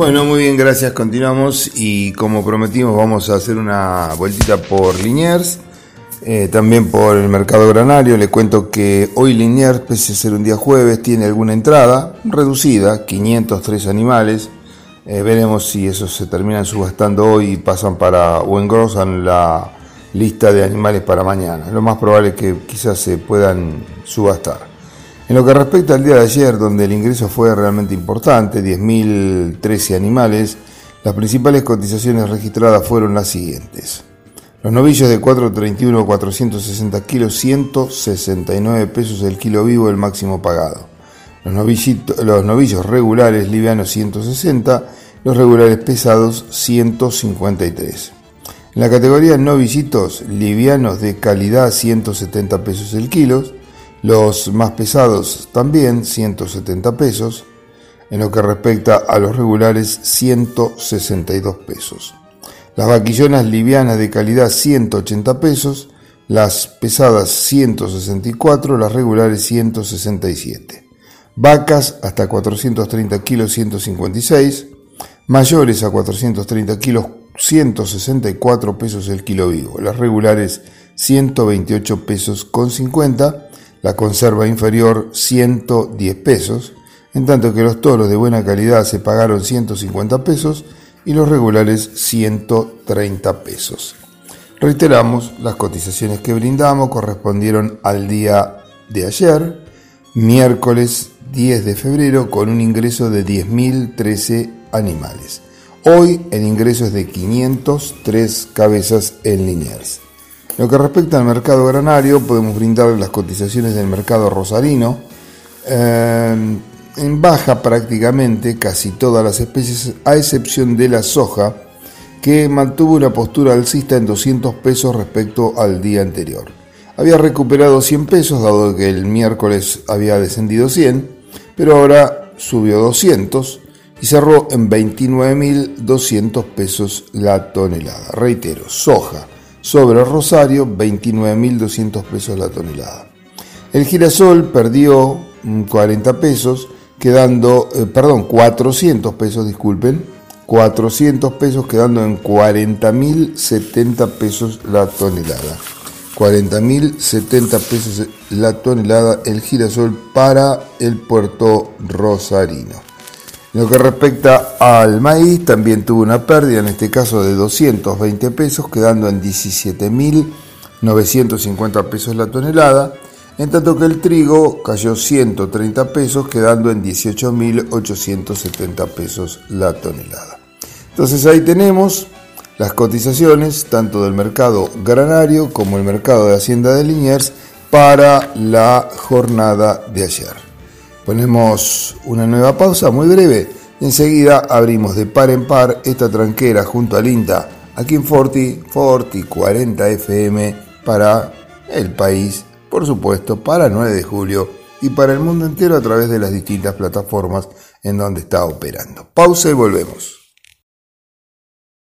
Bueno, muy bien, gracias. Continuamos y como prometimos vamos a hacer una vueltita por Liniers, eh, también por el mercado granario. Le cuento que hoy Liniers, pese a ser un día jueves, tiene alguna entrada reducida, 503 animales. Eh, veremos si esos se terminan subastando hoy y pasan para o engrosan la lista de animales para mañana. Lo más probable es que quizás se puedan subastar. En lo que respecta al día de ayer, donde el ingreso fue realmente importante, 10.013 animales, las principales cotizaciones registradas fueron las siguientes. Los novillos de 431 460 kilos, 169 pesos el kilo vivo, el máximo pagado. Los, los novillos regulares livianos 160, los regulares pesados 153. En la categoría novillitos livianos de calidad 170 pesos el kilo, los más pesados también 170 pesos. En lo que respecta a los regulares 162 pesos. Las vaquillonas livianas de calidad 180 pesos. Las pesadas 164, las regulares 167. Vacas hasta 430 kilos 156. Mayores a 430 kilos 164 pesos el kilo vivo. Las regulares 128 pesos con 50 la conserva inferior 110 pesos, en tanto que los toros de buena calidad se pagaron 150 pesos y los regulares 130 pesos. Reiteramos, las cotizaciones que brindamos correspondieron al día de ayer, miércoles 10 de febrero, con un ingreso de 10.013 animales. Hoy el ingreso es de 503 cabezas en Liniers lo que respecta al mercado granario, podemos brindar las cotizaciones del mercado rosarino. Eh, en baja prácticamente casi todas las especies, a excepción de la soja, que mantuvo una postura alcista en 200 pesos respecto al día anterior. Había recuperado 100 pesos, dado que el miércoles había descendido 100, pero ahora subió 200 y cerró en 29.200 pesos la tonelada. Reitero, soja sobre Rosario 29.200 pesos la tonelada. El girasol perdió 40 pesos, quedando, eh, perdón, 400 pesos, disculpen, 400 pesos quedando en 40.070 pesos la tonelada. 40.070 pesos la tonelada el girasol para el puerto rosarino. Lo que respecta al maíz, también tuvo una pérdida, en este caso de 220 pesos, quedando en 17.950 pesos la tonelada, en tanto que el trigo cayó 130 pesos, quedando en 18.870 pesos la tonelada. Entonces ahí tenemos las cotizaciones tanto del mercado granario como el mercado de Hacienda de Liniers para la jornada de ayer. Ponemos una nueva pausa muy breve enseguida abrimos de par en par esta tranquera junto al INTA aquí en Forti, Forti 40 FM para el país, por supuesto, para 9 de julio y para el mundo entero a través de las distintas plataformas en donde está operando. Pausa y volvemos.